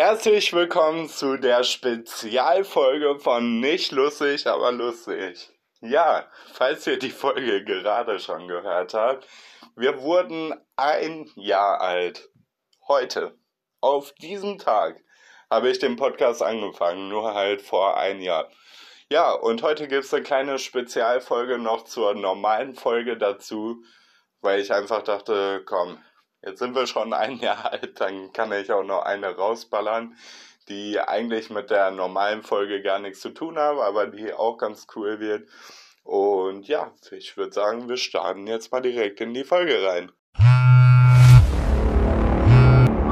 Herzlich willkommen zu der Spezialfolge von Nicht lustig, aber lustig. Ja, falls ihr die Folge gerade schon gehört habt, wir wurden ein Jahr alt. Heute, auf diesem Tag, habe ich den Podcast angefangen, nur halt vor ein Jahr. Ja, und heute gibt es eine kleine Spezialfolge noch zur normalen Folge dazu, weil ich einfach dachte, komm, Jetzt sind wir schon ein Jahr alt, dann kann ich auch noch eine rausballern, die eigentlich mit der normalen Folge gar nichts zu tun haben, aber die auch ganz cool wird. Und ja, ich würde sagen, wir starten jetzt mal direkt in die Folge rein.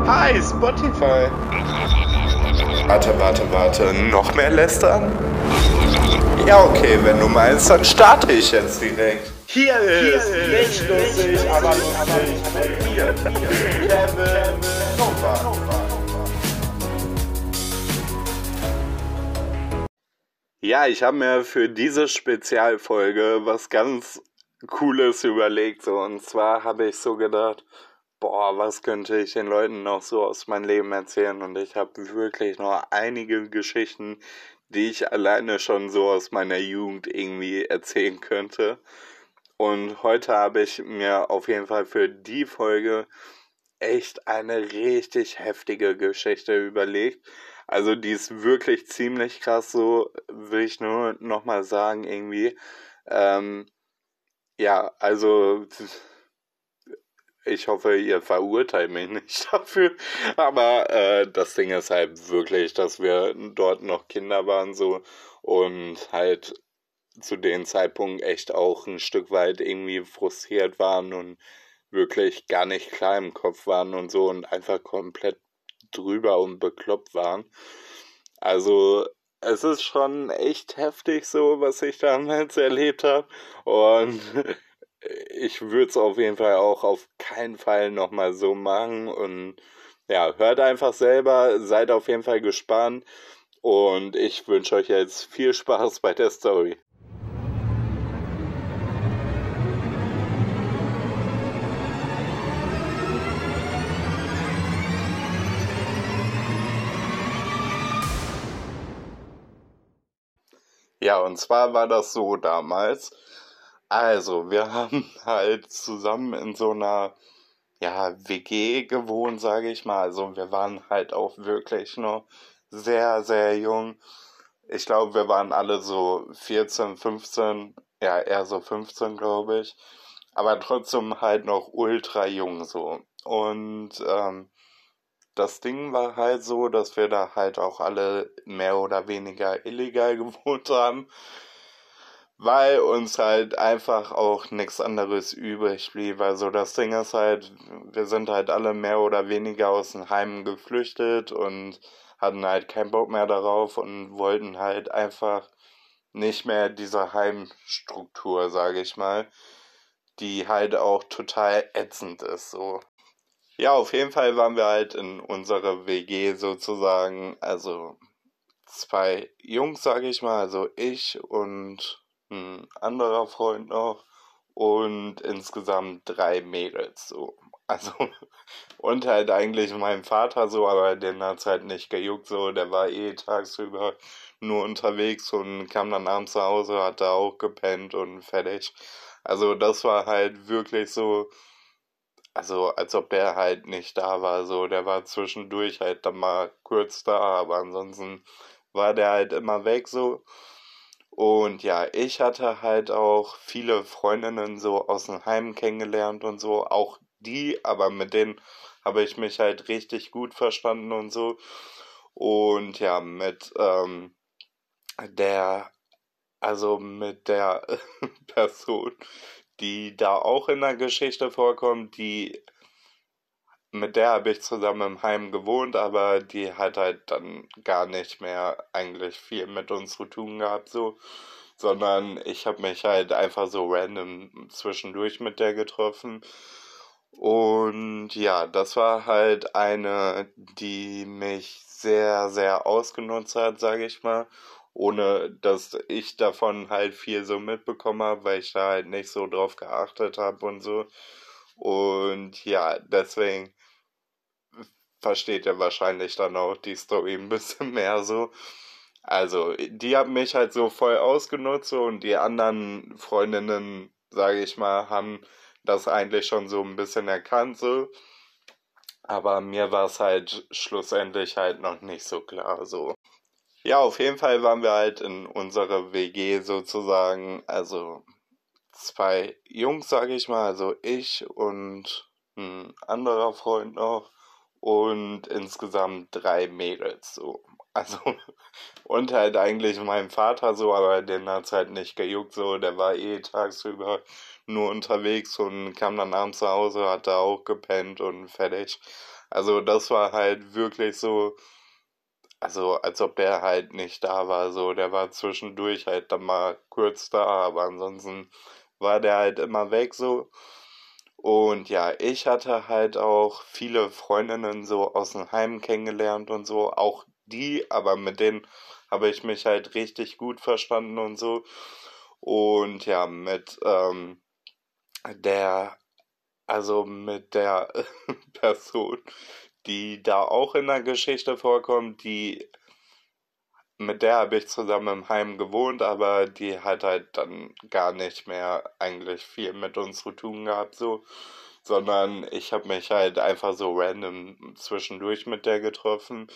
Hi, Spotify. Warte, warte, warte. Noch mehr lästern? Ja, okay, wenn du meinst, dann starte ich jetzt direkt. Hier ist, nicht lustig, aber lustig mit mir, Kevin Nova. Ja, ich habe mir für diese Spezialfolge was ganz Cooles überlegt. So. Und zwar habe ich so gedacht, boah, was könnte ich den Leuten noch so aus meinem Leben erzählen? Und ich habe wirklich noch einige Geschichten, die ich alleine schon so aus meiner Jugend irgendwie erzählen könnte. Und heute habe ich mir auf jeden Fall für die Folge echt eine richtig heftige Geschichte überlegt. Also die ist wirklich ziemlich krass, so will ich nur nochmal sagen irgendwie. Ähm, ja, also ich hoffe, ihr verurteilt mich nicht dafür. Aber äh, das Ding ist halt wirklich, dass wir dort noch Kinder waren so und halt zu dem Zeitpunkt echt auch ein Stück weit irgendwie frustriert waren und wirklich gar nicht klar im Kopf waren und so und einfach komplett drüber und bekloppt waren. Also es ist schon echt heftig so, was ich damals erlebt habe und ich würde es auf jeden Fall auch auf keinen Fall nochmal so machen und ja, hört einfach selber, seid auf jeden Fall gespannt und ich wünsche euch jetzt viel Spaß bei der Story. Ja, und zwar war das so damals. Also, wir haben halt zusammen in so einer ja, WG gewohnt, sage ich mal. Also, wir waren halt auch wirklich noch sehr, sehr jung. Ich glaube, wir waren alle so 14, 15, ja, eher so 15, glaube ich. Aber trotzdem halt noch ultra jung so. Und ähm, das Ding war halt so, dass wir da halt auch alle mehr oder weniger illegal gewohnt haben, weil uns halt einfach auch nichts anderes übrig blieb. Also das Ding ist halt, wir sind halt alle mehr oder weniger aus den Heimen geflüchtet und hatten halt keinen Bock mehr darauf und wollten halt einfach nicht mehr diese Heimstruktur, sage ich mal, die halt auch total ätzend ist so. Ja, auf jeden Fall waren wir halt in unserer WG sozusagen, also zwei Jungs, sage ich mal, also ich und ein anderer Freund noch und insgesamt drei Mädels so. Also und halt eigentlich mein Vater so, aber den hat's halt nicht gejuckt so, der war eh tagsüber nur unterwegs und kam dann abends nach Hause, hat da auch gepennt und fertig. Also das war halt wirklich so also als ob er halt nicht da war, so, der war zwischendurch halt dann mal kurz da, aber ansonsten war der halt immer weg, so. Und ja, ich hatte halt auch viele Freundinnen so aus dem Heim kennengelernt und so, auch die, aber mit denen habe ich mich halt richtig gut verstanden und so. Und ja, mit ähm, der, also mit der Person, die da auch in der Geschichte vorkommt, die mit der habe ich zusammen im Heim gewohnt, aber die hat halt dann gar nicht mehr eigentlich viel mit uns zu tun gehabt, so, sondern ich habe mich halt einfach so random zwischendurch mit der getroffen. Und ja, das war halt eine, die mich sehr, sehr ausgenutzt hat, sage ich mal ohne dass ich davon halt viel so mitbekommen habe, weil ich da halt nicht so drauf geachtet habe und so. Und ja, deswegen versteht ihr wahrscheinlich dann auch die Story ein bisschen mehr so. Also, die haben mich halt so voll ausgenutzt und die anderen Freundinnen, sage ich mal, haben das eigentlich schon so ein bisschen erkannt so. Aber mir war es halt schlussendlich halt noch nicht so klar so. Ja, auf jeden Fall waren wir halt in unserer WG sozusagen, also zwei Jungs, sage ich mal, also ich und ein anderer Freund noch und insgesamt drei Mädels so. Also, und halt eigentlich mein Vater so, aber den hat's halt nicht gejuckt so, der war eh tagsüber nur unterwegs und kam dann abends zu Hause, hat da auch gepennt und fertig. Also das war halt wirklich so, also als ob der halt nicht da war, so, der war zwischendurch halt dann mal kurz da, aber ansonsten war der halt immer weg so. Und ja, ich hatte halt auch viele Freundinnen so aus dem Heim kennengelernt und so, auch die, aber mit denen habe ich mich halt richtig gut verstanden und so. Und ja, mit ähm, der, also mit der Person, die da auch in der Geschichte vorkommt, die mit der habe ich zusammen im Heim gewohnt, aber die hat halt dann gar nicht mehr eigentlich viel mit uns zu tun gehabt, so. Sondern ich habe mich halt einfach so random zwischendurch mit der getroffen.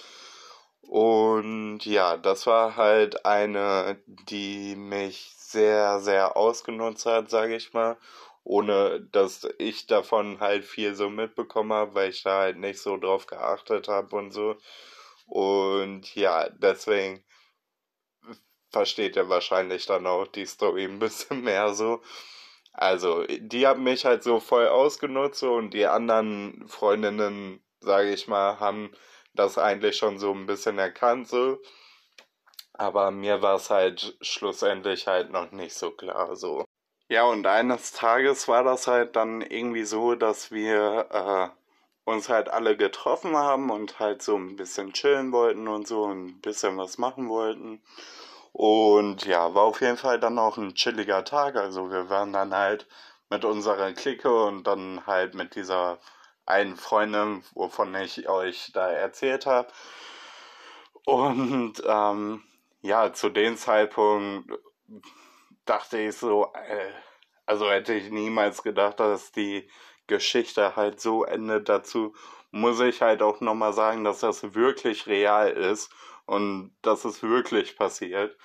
Und ja, das war halt eine, die mich sehr, sehr ausgenutzt hat, sage ich mal. Ohne dass ich davon halt viel so mitbekommen habe, weil ich da halt nicht so drauf geachtet habe und so. Und ja, deswegen versteht ihr wahrscheinlich dann auch die Story ein bisschen mehr so. Also, die haben mich halt so voll ausgenutzt und die anderen Freundinnen, sage ich mal, haben das eigentlich schon so ein bisschen erkannt so. Aber mir war es halt schlussendlich halt noch nicht so klar so. Ja, und eines Tages war das halt dann irgendwie so, dass wir äh, uns halt alle getroffen haben und halt so ein bisschen chillen wollten und so ein bisschen was machen wollten. Und ja, war auf jeden Fall dann auch ein chilliger Tag. Also wir waren dann halt mit unserer Clique und dann halt mit dieser einen Freundin, wovon ich euch da erzählt habe. Und ähm, ja, zu dem Zeitpunkt dachte ich so, äh, also hätte ich niemals gedacht, dass die Geschichte halt so endet. Dazu muss ich halt auch nochmal sagen, dass das wirklich real ist und dass es wirklich passiert.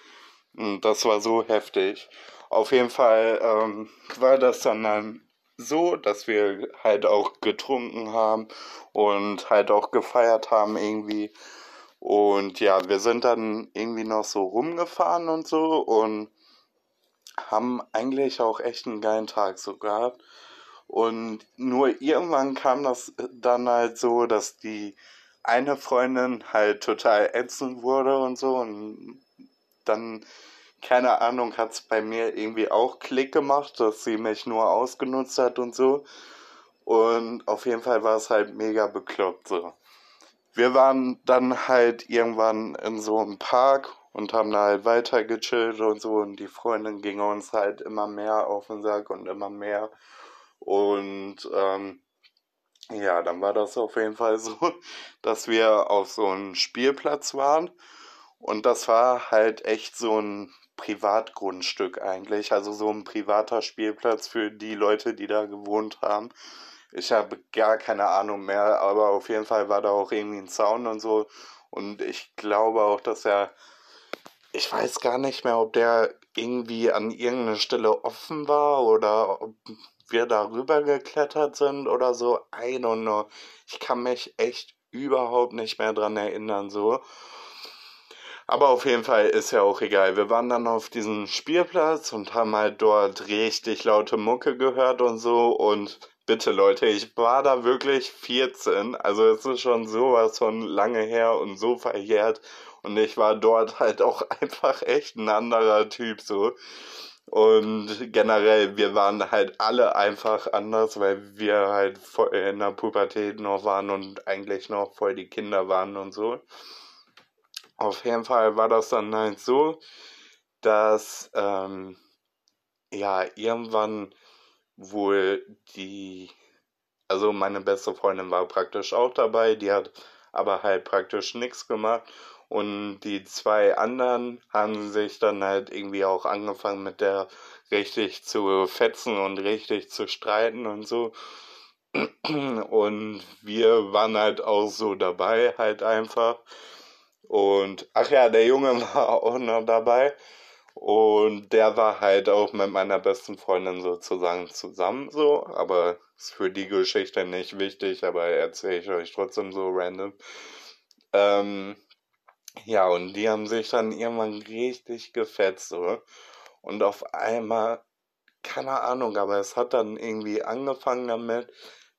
Und das war so heftig. Auf jeden Fall ähm, war das dann, dann so, dass wir halt auch getrunken haben und halt auch gefeiert haben irgendwie. Und ja, wir sind dann irgendwie noch so rumgefahren und so und haben eigentlich auch echt einen geilen Tag so gehabt. Und nur irgendwann kam das dann halt so, dass die eine Freundin halt total ätzend wurde und so und dann, keine Ahnung, hat es bei mir irgendwie auch Klick gemacht, dass sie mich nur ausgenutzt hat und so. Und auf jeden Fall war es halt mega bekloppt so. Wir waren dann halt irgendwann in so einem Park und haben da halt weiter gechillt und so und die Freundin ging uns halt immer mehr auf den Sack und immer mehr. Und ähm, ja, dann war das auf jeden Fall so, dass wir auf so einem Spielplatz waren. Und das war halt echt so ein Privatgrundstück eigentlich. Also so ein privater Spielplatz für die Leute, die da gewohnt haben. Ich habe gar keine Ahnung mehr, aber auf jeden Fall war da auch irgendwie ein Zaun und so. Und ich glaube auch, dass er. Ich weiß gar nicht mehr, ob der irgendwie an irgendeiner Stelle offen war oder ob wir darüber geklettert sind oder so. I don't know. Ich kann mich echt überhaupt nicht mehr dran erinnern, so. Aber auf jeden Fall ist ja auch egal. Wir waren dann auf diesem Spielplatz und haben halt dort richtig laute Mucke gehört und so. Und bitte Leute, ich war da wirklich 14. Also es ist schon sowas von lange her und so verjährt. Und ich war dort halt auch einfach echt ein anderer Typ so. Und generell, wir waren halt alle einfach anders, weil wir halt in der Pubertät noch waren und eigentlich noch voll die Kinder waren und so. Auf jeden Fall war das dann halt so, dass ähm, ja irgendwann wohl die also meine beste Freundin war praktisch auch dabei, die hat aber halt praktisch nichts gemacht. Und die zwei anderen haben sich dann halt irgendwie auch angefangen mit der richtig zu fetzen und richtig zu streiten und so. Und wir waren halt auch so dabei, halt einfach. Und ach ja, der Junge war auch noch dabei. Und der war halt auch mit meiner besten Freundin sozusagen zusammen so. Aber ist für die Geschichte nicht wichtig, aber erzähle ich euch trotzdem so random. Ähm, ja, und die haben sich dann irgendwann richtig gefetzt so. Und auf einmal, keine Ahnung, aber es hat dann irgendwie angefangen damit,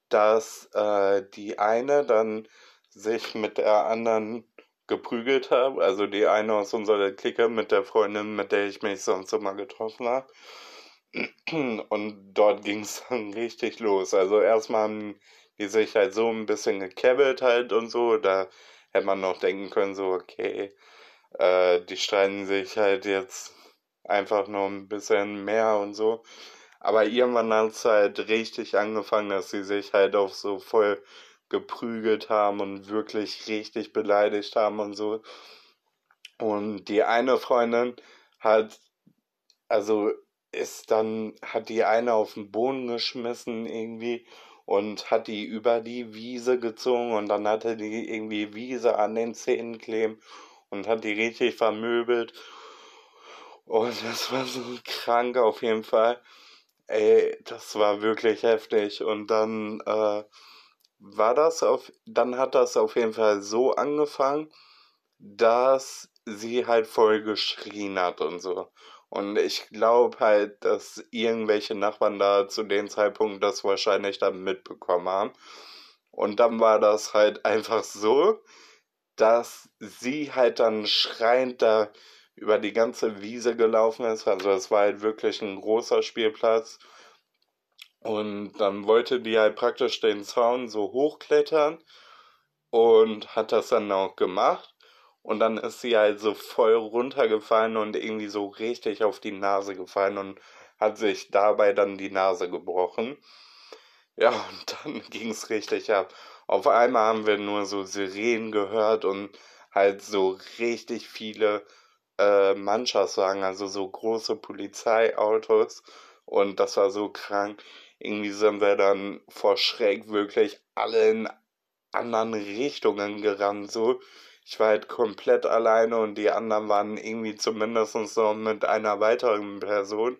dass äh, die eine dann sich mit der anderen geprügelt habe. Also die eine aus unserer Clique mit der Freundin, mit der ich mich sonst immer getroffen habe. Und dort ging es dann richtig los. Also erstmal haben die sich halt so ein bisschen gekebbelt halt und so. Da hätte man noch denken können, so, okay, äh, die streiten sich halt jetzt einfach nur ein bisschen mehr und so. Aber irgendwann hat es halt richtig angefangen, dass sie sich halt auch so voll geprügelt haben und wirklich richtig beleidigt haben und so. Und die eine Freundin hat, also ist dann, hat die eine auf den Boden geschmissen irgendwie und hat die über die Wiese gezogen und dann hatte die irgendwie Wiese an den Zähnen kleben und hat die richtig vermöbelt. Und das war so krank auf jeden Fall. Ey, das war wirklich heftig. Und dann äh, war das auf, dann hat das auf jeden Fall so angefangen, dass sie halt voll geschrien hat und so. Und ich glaube halt, dass irgendwelche Nachbarn da zu dem Zeitpunkt das wahrscheinlich dann mitbekommen haben. Und dann war das halt einfach so, dass sie halt dann schreiend da über die ganze Wiese gelaufen ist. Also es war halt wirklich ein großer Spielplatz. Und dann wollte die halt praktisch den Zaun so hochklettern und hat das dann auch gemacht. Und dann ist sie halt so voll runtergefallen und irgendwie so richtig auf die Nase gefallen und hat sich dabei dann die Nase gebrochen. Ja, und dann ging es richtig ab. Auf einmal haben wir nur so Sirenen gehört und halt so richtig viele äh, Mannschaftswagen, also so große Polizeiautos. Und das war so krank. Irgendwie sind wir dann vor Schreck wirklich alle in anderen Richtungen gerannt, so. Ich war halt komplett alleine und die anderen waren irgendwie zumindest noch mit einer weiteren Person.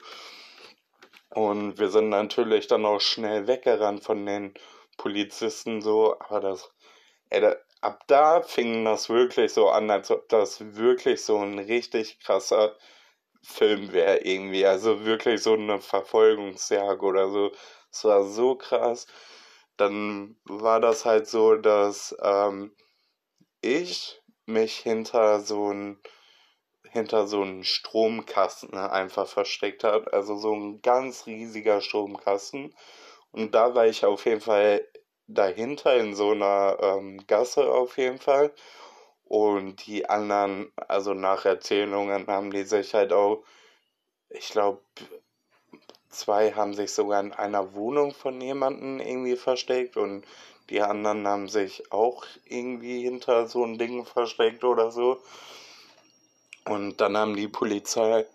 Und wir sind natürlich dann auch schnell weggerannt von den Polizisten so, aber das, ey, ab da fing das wirklich so an, als ob das wirklich so ein richtig krasser Film wäre irgendwie. Also wirklich so eine Verfolgungsjagd oder so. Es war so krass. Dann war das halt so, dass ähm, ich mich hinter so ein hinter so einen Stromkasten einfach versteckt hat. Also so ein ganz riesiger Stromkasten. Und da war ich auf jeden Fall dahinter in so einer ähm, Gasse auf jeden Fall. Und die anderen, also nach Erzählungen, haben die sich halt auch, ich glaube, zwei haben sich sogar in einer Wohnung von jemandem irgendwie versteckt und die anderen haben sich auch irgendwie hinter so ein Ding versteckt oder so. Und dann haben die Polizei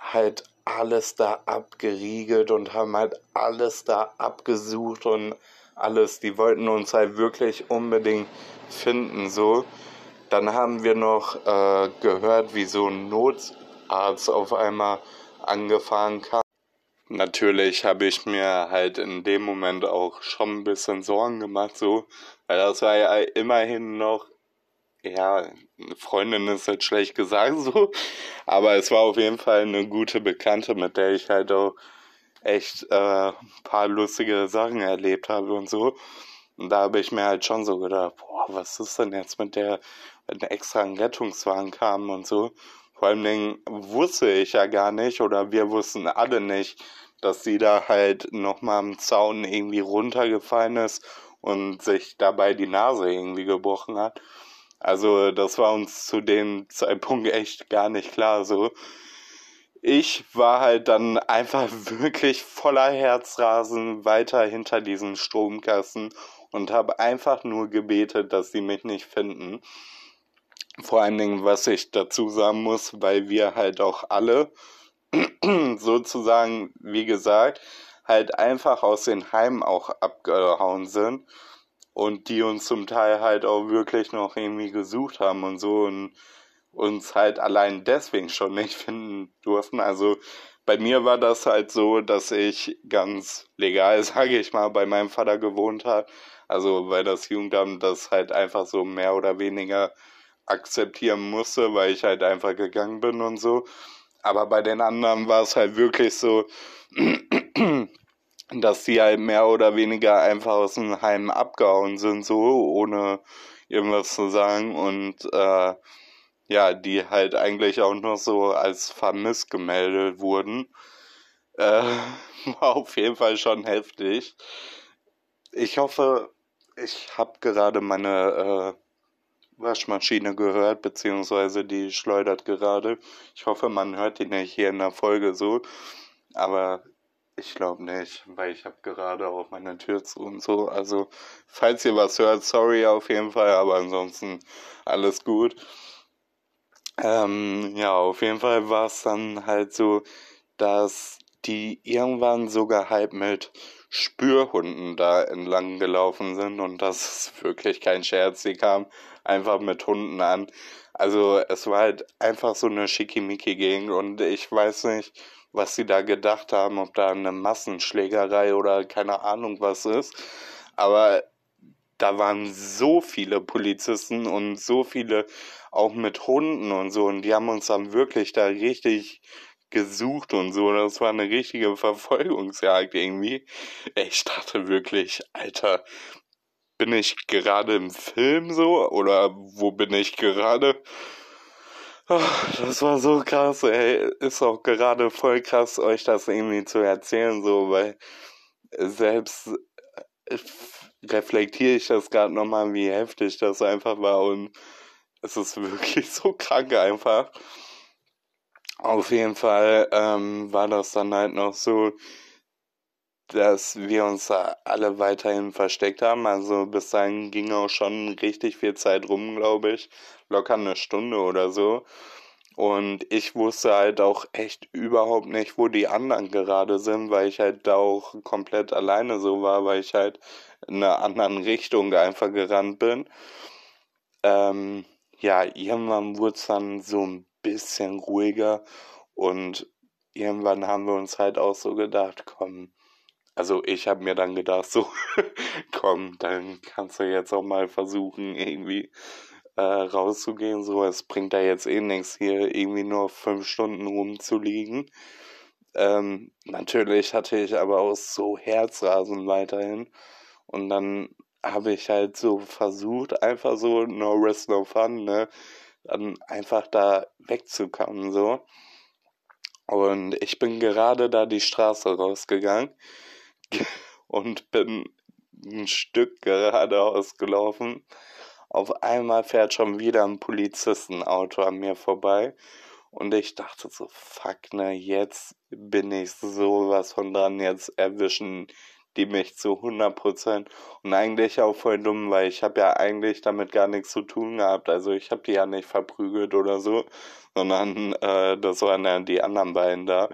halt alles da abgeriegelt und haben halt alles da abgesucht und alles. Die wollten uns halt wirklich unbedingt finden, so. Dann haben wir noch äh, gehört, wie so ein Notarzt auf einmal angefahren kam. Natürlich habe ich mir halt in dem Moment auch schon ein bisschen Sorgen gemacht, so, weil das war ja immerhin noch, ja, eine Freundin ist halt schlecht gesagt, so, aber es war auf jeden Fall eine gute Bekannte, mit der ich halt auch echt äh, ein paar lustige Sachen erlebt habe und so. Und da habe ich mir halt schon so gedacht, boah, was ist denn jetzt mit der, wenn extra ein Rettungswagen kam und so. Vor allen Dingen wusste ich ja gar nicht oder wir wussten alle nicht, dass sie da halt nochmal am Zaun irgendwie runtergefallen ist und sich dabei die Nase irgendwie gebrochen hat. Also das war uns zu dem Zeitpunkt echt gar nicht klar so. ich war halt dann einfach wirklich voller Herzrasen weiter hinter diesen Stromkassen und habe einfach nur gebetet, dass sie mich nicht finden. Vor allen Dingen, was ich dazu sagen muss, weil wir halt auch alle sozusagen, wie gesagt, halt einfach aus den Heimen auch abgehauen sind und die uns zum Teil halt auch wirklich noch irgendwie gesucht haben und so und uns halt allein deswegen schon nicht finden durften. Also bei mir war das halt so, dass ich ganz legal, sage ich mal, bei meinem Vater gewohnt habe. Also weil das Jugendamt das halt einfach so mehr oder weniger akzeptieren musste, weil ich halt einfach gegangen bin und so. Aber bei den anderen war es halt wirklich so, dass sie halt mehr oder weniger einfach aus dem Heim abgehauen sind, so ohne irgendwas zu sagen. Und äh, ja, die halt eigentlich auch nur so als vermisst gemeldet wurden. Äh, war auf jeden Fall schon heftig. Ich hoffe, ich habe gerade meine äh, Waschmaschine gehört, beziehungsweise die schleudert gerade. Ich hoffe, man hört die nicht hier in der Folge so. Aber ich glaube nicht, weil ich habe gerade auch meine Tür zu und so. Also, falls ihr was hört, sorry auf jeden Fall, aber ansonsten alles gut. Ähm, ja, auf jeden Fall war es dann halt so, dass die irgendwann sogar halt mit Spürhunden da entlang gelaufen sind und das ist wirklich kein Scherz, die kamen einfach mit Hunden an. Also es war halt einfach so eine schickimicki-Gegend und ich weiß nicht, was sie da gedacht haben, ob da eine Massenschlägerei oder keine Ahnung was ist. Aber da waren so viele Polizisten und so viele auch mit Hunden und so. Und die haben uns dann wirklich da richtig gesucht und so. Das war eine richtige Verfolgungsjagd irgendwie. Ich dachte wirklich, Alter, bin ich gerade im Film so? Oder wo bin ich gerade? Oh, das war so krass, ey. Ist auch gerade voll krass, euch das irgendwie zu erzählen, so, weil selbst äh, reflektiere ich das gerade nochmal, wie heftig das einfach war und es ist wirklich so krank einfach. Auf jeden Fall ähm, war das dann halt noch so, dass wir uns da alle weiterhin versteckt haben. Also bis dahin ging auch schon richtig viel Zeit rum, glaube ich. Locker eine Stunde oder so. Und ich wusste halt auch echt überhaupt nicht, wo die anderen gerade sind, weil ich halt da auch komplett alleine so war, weil ich halt in einer anderen Richtung einfach gerannt bin. Ähm, ja, irgendwann wurde es dann so ein bisschen ruhiger und irgendwann haben wir uns halt auch so gedacht, komm, also ich habe mir dann gedacht, so, komm, dann kannst du jetzt auch mal versuchen, irgendwie äh, rauszugehen. So, es bringt da jetzt eh nichts, hier irgendwie nur fünf Stunden rumzuliegen. Ähm, natürlich hatte ich aber auch so Herzrasen weiterhin. Und dann habe ich halt so versucht, einfach so no risk, no fun, ne? Dann einfach da wegzukommen, so. Und ich bin gerade da die Straße rausgegangen und bin ein Stück geradeaus gelaufen. Auf einmal fährt schon wieder ein Polizistenauto an mir vorbei. Und ich dachte so, fuck, ne, jetzt bin ich sowas von dran, jetzt erwischen die mich zu 100% und eigentlich auch voll dumm, weil ich habe ja eigentlich damit gar nichts zu tun gehabt. Also ich habe die ja nicht verprügelt oder so, sondern äh, das waren ja die anderen beiden da.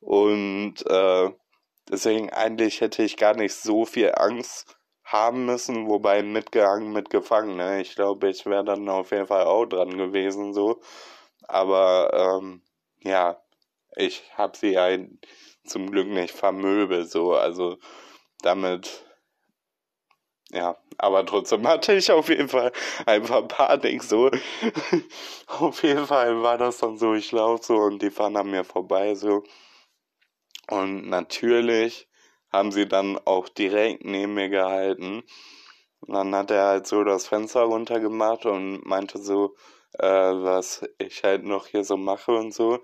Und äh, deswegen eigentlich hätte ich gar nicht so viel Angst haben müssen, wobei mitgehangen, mitgefangen. Ne? Ich glaube, ich wäre dann auf jeden Fall auch dran gewesen so. Aber ähm, ja, ich habe sie ja zum Glück nicht vermöbelt so. Also damit, ja, aber trotzdem hatte ich auf jeden Fall einfach Panik so. auf jeden Fall war das dann so, ich laufe so und die fahren an mir vorbei so. Und natürlich haben sie dann auch direkt neben mir gehalten. Und dann hat er halt so das Fenster runtergemacht und meinte so, äh, was ich halt noch hier so mache und so.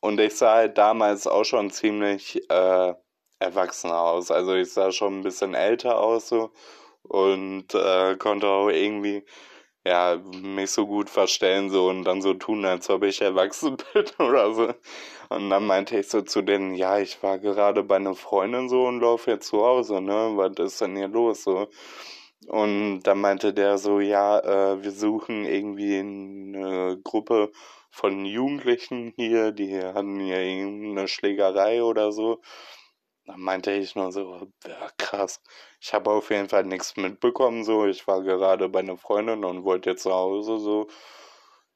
Und ich sah halt damals auch schon ziemlich äh, erwachsener aus. Also ich sah schon ein bisschen älter aus so und äh, konnte auch irgendwie ja, mich so gut verstellen so und dann so tun, als ob ich erwachsen bin oder so. Und dann meinte ich so zu denen, ja, ich war gerade bei einer Freundin so und laufe jetzt zu Hause, ne? Was ist denn hier los so? Und dann meinte der so, ja, äh, wir suchen irgendwie eine Gruppe von Jugendlichen hier, die hatten ja irgendeine Schlägerei oder so. Dann meinte ich nur so, ja, krass. Ich habe auf jeden Fall nichts mitbekommen, so. Ich war gerade bei einer Freundin und wollte jetzt zu Hause, so.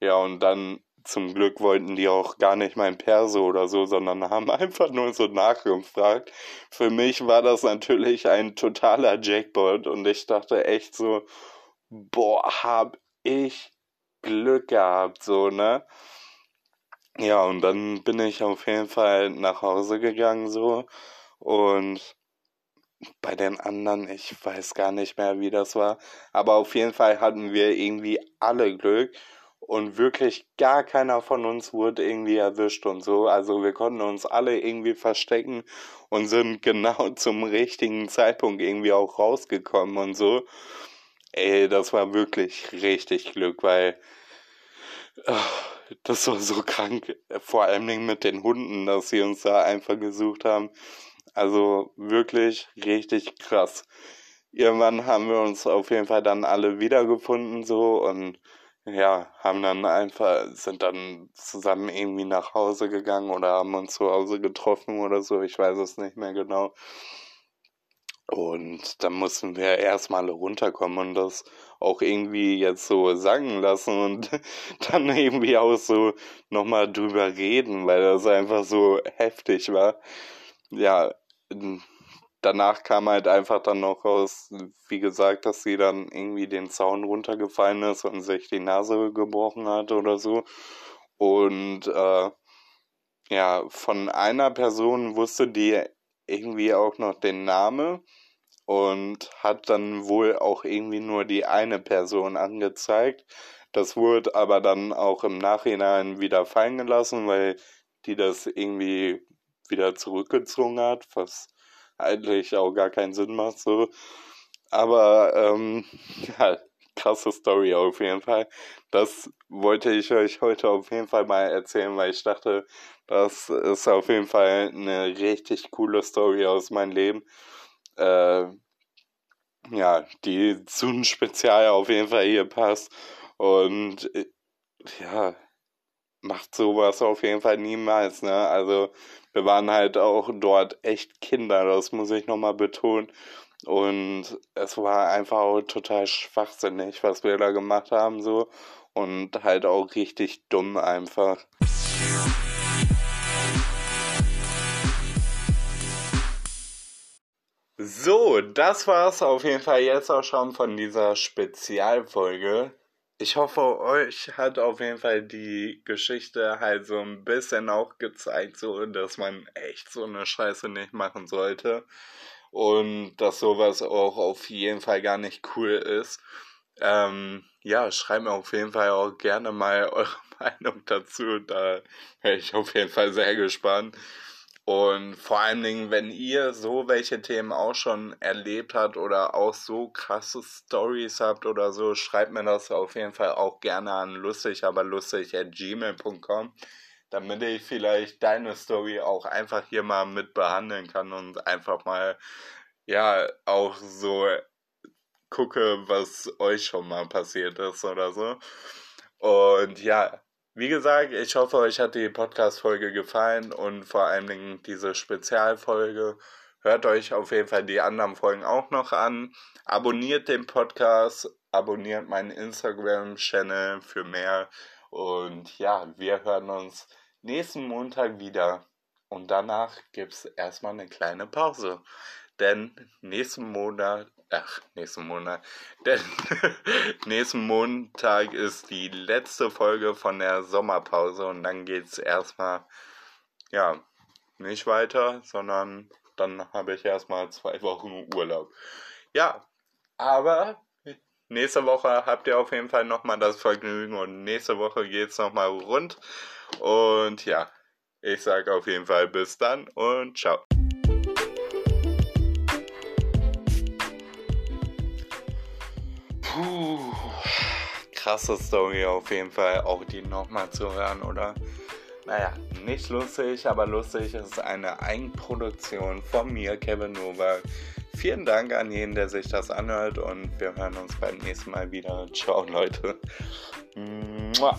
Ja, und dann zum Glück wollten die auch gar nicht mein Perso oder so, sondern haben einfach nur so nachgefragt. Für mich war das natürlich ein totaler Jackpot und ich dachte echt so, boah, hab ich Glück gehabt, so, ne? Ja, und dann bin ich auf jeden Fall nach Hause gegangen, so. Und bei den anderen, ich weiß gar nicht mehr, wie das war. Aber auf jeden Fall hatten wir irgendwie alle Glück. Und wirklich gar keiner von uns wurde irgendwie erwischt und so. Also wir konnten uns alle irgendwie verstecken und sind genau zum richtigen Zeitpunkt irgendwie auch rausgekommen und so. Ey, das war wirklich richtig Glück, weil oh, das war so krank. Vor allen Dingen mit den Hunden, dass sie uns da einfach gesucht haben. Also wirklich richtig krass. Irgendwann haben wir uns auf jeden Fall dann alle wiedergefunden so und ja, haben dann einfach, sind dann zusammen irgendwie nach Hause gegangen oder haben uns zu Hause getroffen oder so, ich weiß es nicht mehr genau. Und dann mussten wir erstmal runterkommen und das auch irgendwie jetzt so sagen lassen und dann irgendwie auch so nochmal drüber reden, weil das einfach so heftig war. Ja, danach kam halt einfach dann noch raus, wie gesagt, dass sie dann irgendwie den Zaun runtergefallen ist und sich die Nase gebrochen hat oder so. Und äh, ja, von einer Person wusste die irgendwie auch noch den Namen und hat dann wohl auch irgendwie nur die eine Person angezeigt. Das wurde aber dann auch im Nachhinein wieder fallen gelassen, weil die das irgendwie wieder zurückgezogen hat, was eigentlich auch gar keinen Sinn macht so. Aber ähm, ja, krasse Story auf jeden Fall. Das wollte ich euch heute auf jeden Fall mal erzählen, weil ich dachte, das ist auf jeden Fall eine richtig coole Story aus meinem Leben. Äh, ja, die zu einem Spezial auf jeden Fall hier passt. Und äh, ja, macht sowas auf jeden Fall niemals, ne? Also wir waren halt auch dort echt Kinder, das muss ich nochmal betonen. Und es war einfach total schwachsinnig, was wir da gemacht haben, so. Und halt auch richtig dumm einfach. So, das war's auf jeden Fall jetzt auch schon von dieser Spezialfolge ich hoffe, euch hat auf jeden Fall die Geschichte halt so ein bisschen auch gezeigt, so, dass man echt so eine Scheiße nicht machen sollte. Und dass sowas auch auf jeden Fall gar nicht cool ist. Ähm, ja, schreibt mir auf jeden Fall auch gerne mal eure Meinung dazu. Da wäre ich auf jeden Fall sehr gespannt. Und vor allen Dingen, wenn ihr so welche Themen auch schon erlebt habt oder auch so krasse Stories habt oder so, schreibt mir das auf jeden Fall auch gerne an lustig, aber lustig at gmail.com, damit ich vielleicht deine Story auch einfach hier mal mit behandeln kann und einfach mal, ja, auch so gucke, was euch schon mal passiert ist oder so. Und ja, wie gesagt, ich hoffe, euch hat die Podcast-Folge gefallen und vor allen Dingen diese Spezialfolge. Hört euch auf jeden Fall die anderen Folgen auch noch an. Abonniert den Podcast, abonniert meinen Instagram-Channel für mehr. Und ja, wir hören uns nächsten Montag wieder. Und danach gibt es erstmal eine kleine Pause. Denn nächsten Monat, ach, nächsten Monat, denn nächsten Montag ist die letzte Folge von der Sommerpause und dann geht's erstmal, ja, nicht weiter, sondern dann habe ich erstmal zwei Wochen Urlaub. Ja, aber nächste Woche habt ihr auf jeden Fall nochmal das Vergnügen und nächste Woche geht's nochmal rund. Und ja, ich sage auf jeden Fall bis dann und ciao. krasse Story auf jeden Fall, auch die nochmal zu hören, oder? Naja, nicht lustig, aber lustig ist eine Eigenproduktion von mir, Kevin Nowak. Vielen Dank an jeden, der sich das anhört und wir hören uns beim nächsten Mal wieder. Ciao, Leute. Mua.